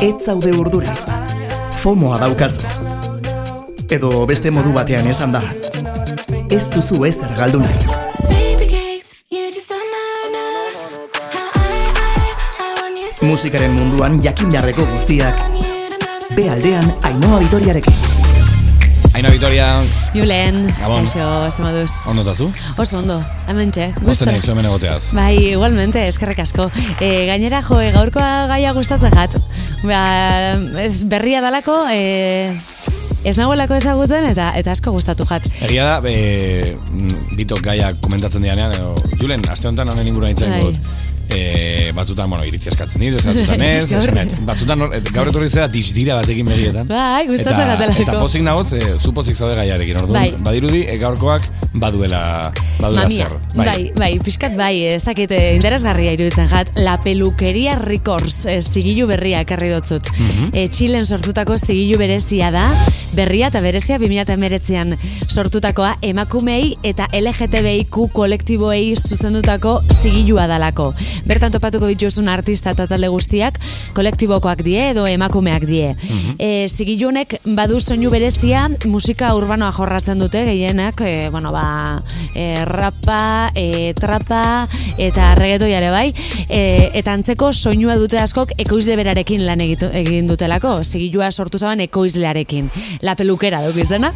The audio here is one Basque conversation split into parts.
Ez zaude urduri. Fomoa daukazu. Edo beste modu batean esan da. Ez duzu ezer galdu nahi. Musikaren munduan jakin jarreko guztiak. Be aldean Ainoa Vitoriarekin. Aina Vitoria, Julen, Gabon. kaixo, zema duz. ondo tazu? Oso ondo, hemen txe. Posten nahi hemen egoteaz. Bai, igualmente, eskerrik asko. E, gainera, jo, e, gaurkoa gaia gustatzen jat. Ba, ez berria dalako, e, ez nagoelako ezagutzen eta eta asko gustatu jat. Egia da, e, mm, bitok gaia komentatzen dianean, edo, Julen, aste honetan honen Bai. dut. E, batzutan, bueno, iritzi eskatzen ditu, batzutan ez, Gaur- esanet, batzutan et- gaur etorri zera disdira batekin berietan. Bai, gustatzen eta, jatelako. eta pozik nagoz, e, zu pozik zaude gaiarekin, orduan, Bai. badirudi, e, gaurkoak baduela, baduela Mamia, zer. bai, bai, pixkat bai, ez dakit interesgarria iruditzen jat, La Peluqueria Records eh, zigilu berria ekarri dotzut. Mhm. Eh, Txilen sortutako zigilu berezia da, berria eta berezia 2019an sortutakoa emakumei eta LGTBIQ kolektiboei zuzendutako zigilua dalako. Bertan topatuko dituzun artista eta talde guztiak kolektibokoak die edo emakumeak die. E, zigilu honek badu soinu berezia musika urbanoa jorratzen dute gehienak, e, bueno, ba, e, rapa, e, trapa eta reggaetoia ere bai, e, eta antzeko soinua dute askok ekoizle berarekin lan egitu, egin dutelako, zigilua sortu zaban ekoizlearekin. La pelukera dugu izena,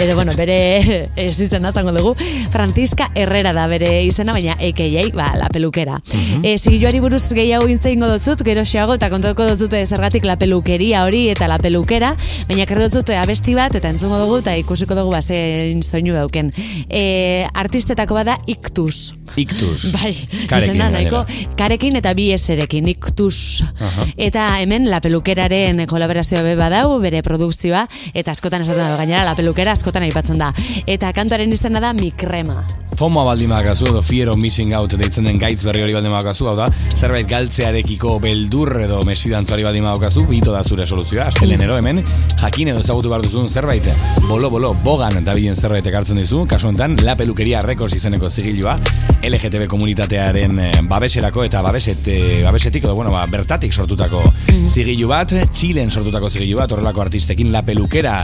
edo bueno, bere ez izena zango dugu, Francisca Herrera da bere izena, baina AKA, ba, la pelukera. E, zigiluari buruz gehiago intzeingo dotzut, gero xeago, eta kontatuko dotzut zergatik la pelukeria hori eta la pelukera, baina kerro dotzut abesti bat, eta entzungo dugu, eta ikusiko dugu bazen soinu dauken. E, artistetako bada Ictus. Iktus. Bai, Karekin izena nahiko, karekin eta bi eserekin, Ictus. Aha. Eta hemen La Pelukeraren kolaborazioa be badau, bere produkzioa, eta askotan esaten da, gainera La Pelukera askotan aipatzen da. Eta kantuaren izena da Mikrema. FOMOa baldin bakazu edo Fear of Missing Out deitzen den gaitz berri hori baldin bakazu, hau da, zerbait galtzearekiko beldur edo mesfidantzuari baldin bakazu, bito da zure soluzioa, astelenero hemen, jakin edo ezagutu behar duzun zerbait, bolo, bolo, bogan dabilen zerbait ekartzen dizu, kasu honetan, La Pelukeria Records izeneko zigilua, LGTB komunitatearen eh, babeserako eta babeset, eh, babesetik, edo bueno, ba, bertatik sortutako zigilu bat, Txilen sortutako zigilu bat, horrelako artistekin La Pelukera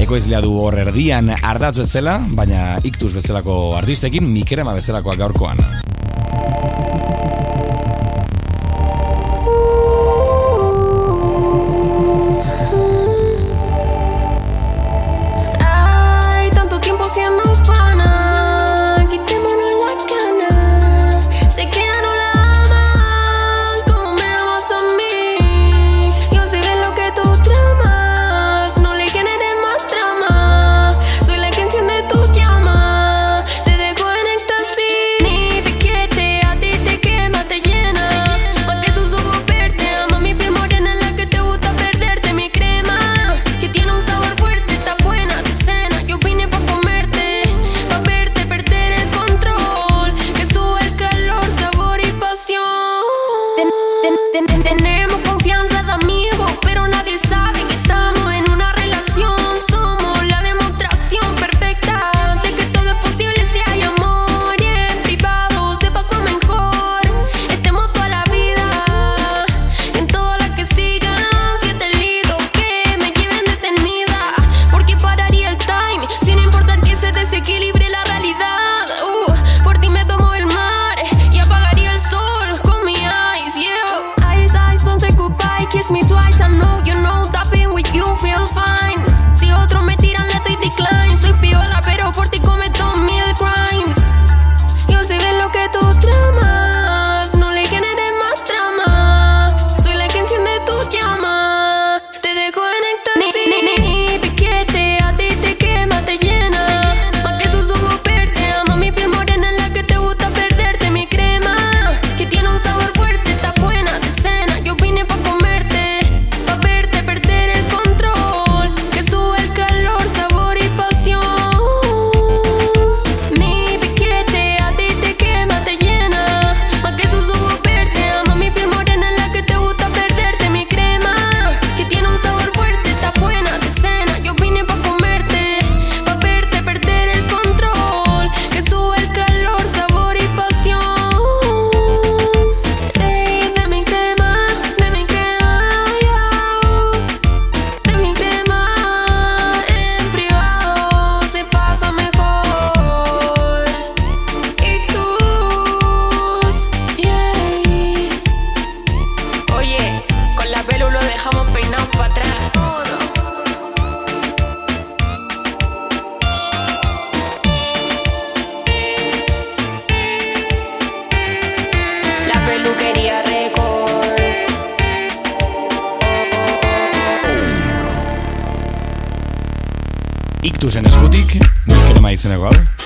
ekoizlea du hor erdian ardatz bezala, baina iktus bezalako artistekin, mikerema bezalakoak gaurkoan.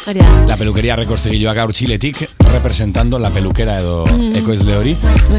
Hori da. La peluqueria rekortzegiloak gaur txiletik, representando la pelukera edo ekoizle hori.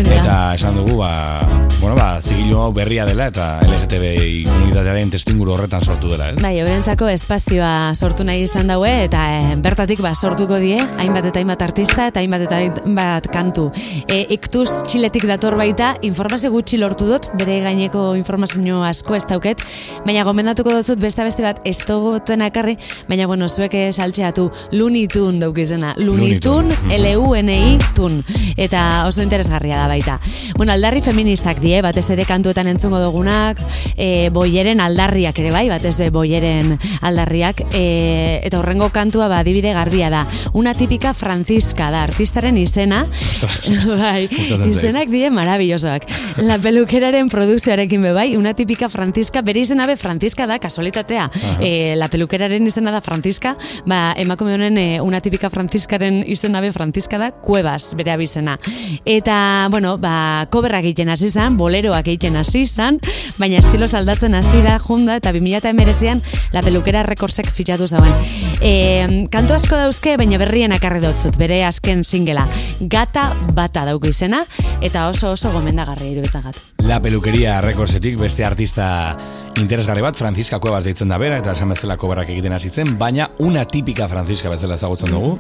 Eta esan dugu, ba, bueno, ba, zigilo hau berria dela eta LGTBI komunitatearen testinguru horretan sortu dela, ez? Bai, eurentzako espazioa sortu nahi izan daue eta eh, bertatik ba, sortuko die hainbat eta hainbat artista eta hainbat eta hainbat kantu. E, iktuz txiletik dator baita, informazio gutxi lortu dut, bere gaineko informazio asko ez dauket, baina gomendatuko dut beste beste bat ez dugoten akarri, baina bueno, zuek saltxeatu Looney Tune dauk izena. Looney Looney Tune. Tune, L-U-N-I Tun. Eta oso interesgarria da baita. Bueno, aldarri feministak die, batez ere kantuetan entzungo dugunak, e, boieren aldarriak ere bai, batez be boieren aldarriak, e, eta horrengo kantua ba, adibide garbia da. Una típica Francisca da, artistaren izena, bai, izenak die marabillosoak. La pelukeraren produkzioarekin be bai, una típica Francisca, bere izena be Francisca da, kasualitatea. E, la pelukeraren izena da Francisca, ba, emakume honen e, una típica Franciscaren izena be Francisca da, Cuevas, bere abizena. Eta, bueno, ba, koberrak egiten hasi zan, boleroak egiten hasi zan, baina estilo aldatzen hasi da, junda, eta 2008an la pelukera rekordsek fitxatu zauen. E, kantu asko dauzke, baina berrien akarri dotzut, bere azken singela. Gata bata dauko izena, eta oso oso gomendagarria iruditzagat. La peluqueria rekordsetik beste artista interesgarri bat, Francisca Cuevas deitzen da bera, eta esan egiten hasi zen, baina una típica Francisca bezala ezagutzen dugu,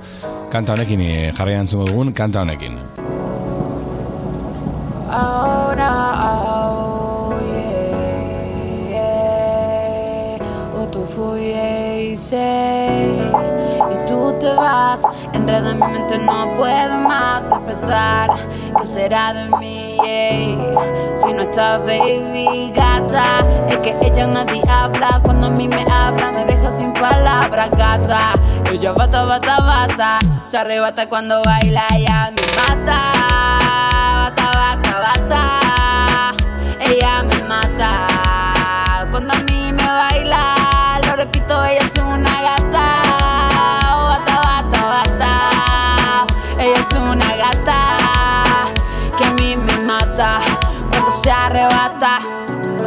kanta honekin eh, jarraian dugun, kanta honekin. Ahora, oh, yeah, yeah. O e qué será. Está baby gata, es que ella nadie habla. Cuando a mí me habla, me deja sin palabras, gata. Ella bata, bata, bata. Se arrebata cuando baila, ella me mata. Bata, bata, bata. Ella me mata.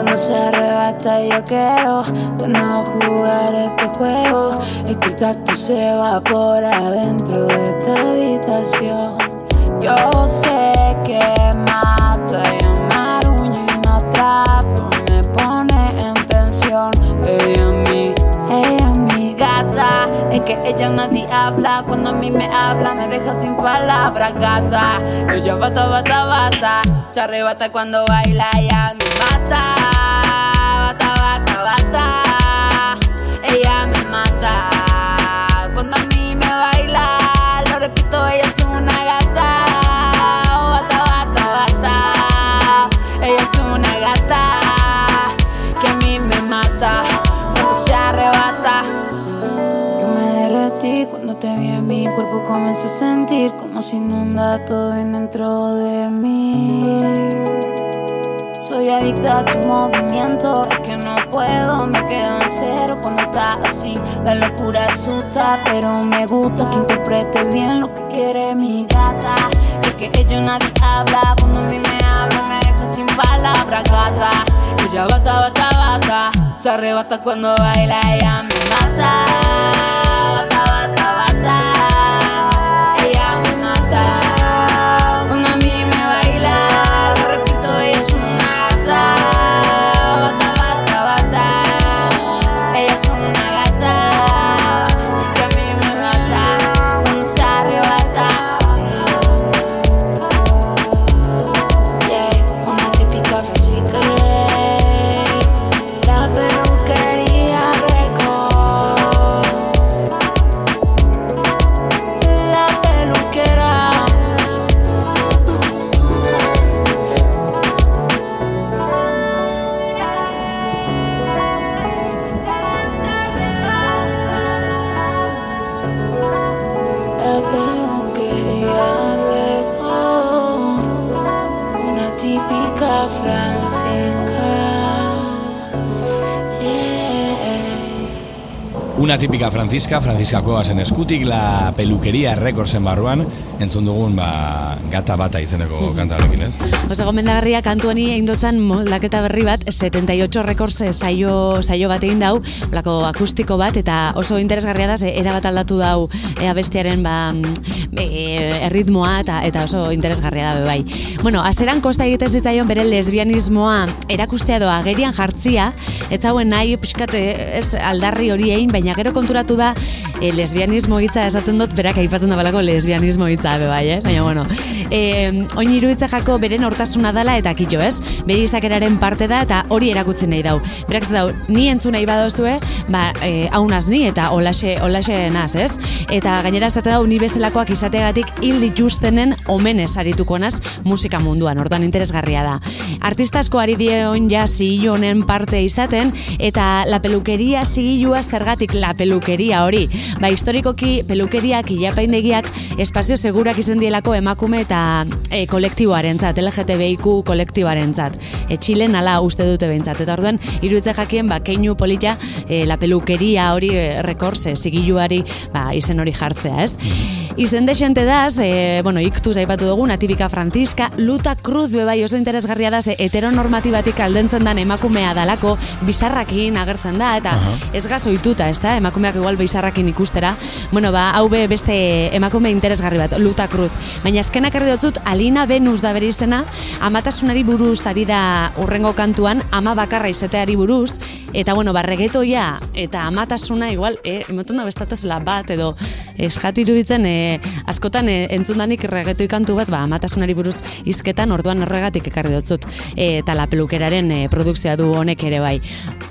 Cuando se arrebata yo quiero de nuevo jugar este juego. Es que el tacto se evapora dentro de esta habitación. Yo sé que Que ella nadie habla. Cuando a mí me habla me deja sin palabras gata. Ella bata, bata, bata. Se arrebata cuando baila ella me mata cuerpo comencé a sentir como si inunda todo dentro de mí. Soy adicta a tu movimiento, es que no puedo, me quedo en cero cuando estás así. La locura asusta, pero me gusta que interprete bien lo que quiere mi gata. Es que ella nadie habla, cuando a mí me habla me deja sin palabras, gata. Ella bata, bata, bata, se arrebata cuando baila, ella me mata. Una típica Francisca, Francisca Cuevasen eskutik, la peluqueria rekordsen barruan, entzun dugun ba, gata bata izeneko kantarekin, ez? Osa, gomendagarria kantu honi egin dutzen moldaketa berri bat, 78 rekorze saio, saio bat egin dau, blako akustiko bat, eta oso interesgarria da, ze erabat aldatu dau ea bestiaren ba, e, erritmoa, eta, eta oso interesgarria da, bai. Bueno, azeran kosta egiten zitzaion bere lesbianismoa erakustea doa agerian jartzia, ez hauen nahi pixkat eh, ez aldarri hori egin, baina gero konturatu da e, lesbianismo hitza esaten dut berak aipatzen da balako lesbianismo hitza be bai, eh? baina bueno. E, oin iruditza jako beren hortasuna dala eta kitxo, ez? Bere izakeraren parte da eta hori erakutzen nahi dau. Berak dau, ni entzun nahi badozue, ba, e, haunaz ni eta olaxe, olaxe naz, ez? Eta gainera zate dau, ni bezalakoak izategatik hil dituztenen omenez arituko naz musika munduan, ordan interesgarria da. Artista asko ari dieon ja zigillo honen parte izaten, eta la pelukeria zigillua zergatik la pelukeria hori. Ba, historikoki pelukeriak, ilapaindegiak, espazio segurak izen dielako emakume eta e, kolektiboaren zat, LGTBIQ kolektiboaren zat. E, Txilen ala uste dute behintzat. Eta orduen, iruditze jakien, ba, keinu polita, e, la pelukeria hori rekorse, zigilluari, ba, izen hori jartzea, ez? Izen desente daz, e, bueno, iktuz aipatu dugu, natibika franziska, luta cruz bebai oso interesgarria da, ze heteronormatibatik aldentzen dan emakumea dalako, bizarrakin agertzen da, eta ez gazoituta, ez da, emakumeak igual bizarrakin ikustera. Bueno, ba, hau be beste emakume interesgarri bat, luta cruz. Baina eskenak erdi dutzut, Alina Venus da bere izena, amatasunari buruz ari da urrengo kantuan, ama bakarra izateari buruz, eta bueno, ba, regetoia, eta amatasuna igual, e, emoten da bestatazela bat, edo eskat iruditzen, e, askotan e, entzundanik regetoi kantu bat, ba, amatasunari buruz izketan, orduan horregatik ekarri dutzut. E, eta la pelukeraren e, produkzioa du honek ere bai.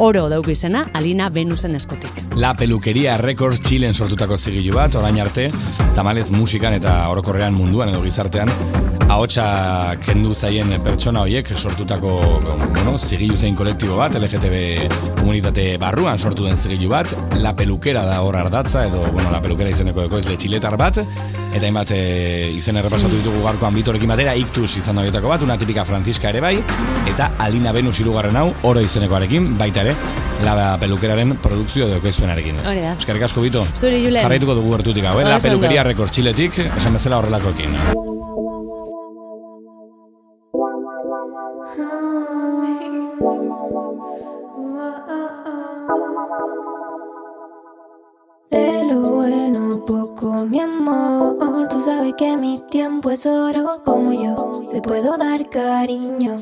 Oro dauk izena, Alina Venusen eskotik. La Pelukeria Records Chilen sortutako zigilu bat, orain arte, tamalez musikan eta orokorrean munduan edo gizartean, ahotsa kendu zaien pertsona horiek sortutako bueno, zigilu zein kolektibo bat, LGTB komunitate barruan sortu den zigilu bat, La Pelukera da hor ardatza, edo, bueno, La Pelukera izeneko ekoizle txiletar bat, eta hainbat e, izen errepasatu ditugu gaurkoan bitorekin batera, iktus izan da horietako bat, una tipika Franziska ere bai, eta Alina Venus irugarren hau, oro izenekoarekin, baita ere, La Pelukeraren produkzio edo ekoizpenarekin. Hori da. Eskerrik asko bito. Zuri, Julen. Jarraituko dugu gertutik hau, eh? La. Pelukeria Records Chiletik, esan bezala horrelakoekin. De que mi tiempo es oro. Como yo te puedo dar cariño,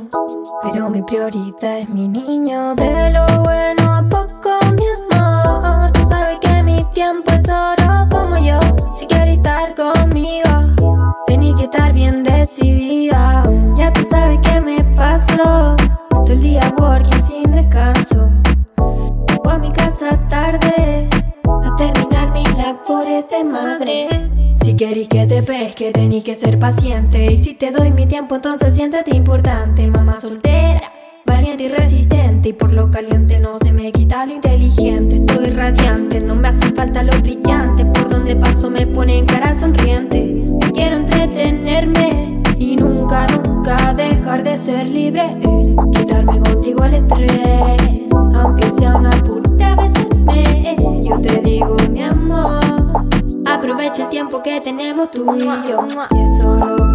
pero mi prioridad es mi niño. De lo bueno poco, mi amor. Tú sabes que mi tiempo es oro. Como yo, si quieres estar conmigo, Y si te doy mi tiempo, entonces siéntete importante. Mamá soltera, valiente y resistente. Y por lo caliente no se me quita lo inteligente. Estoy radiante, no me hacen falta los brillantes. Por donde paso me ponen cara sonriente. Quiero entretenerme y nunca, nunca dejar de ser libre. eh. Quitarme contigo el estrés, aprovecha el tiempo que tenemos tú y yo. Es oro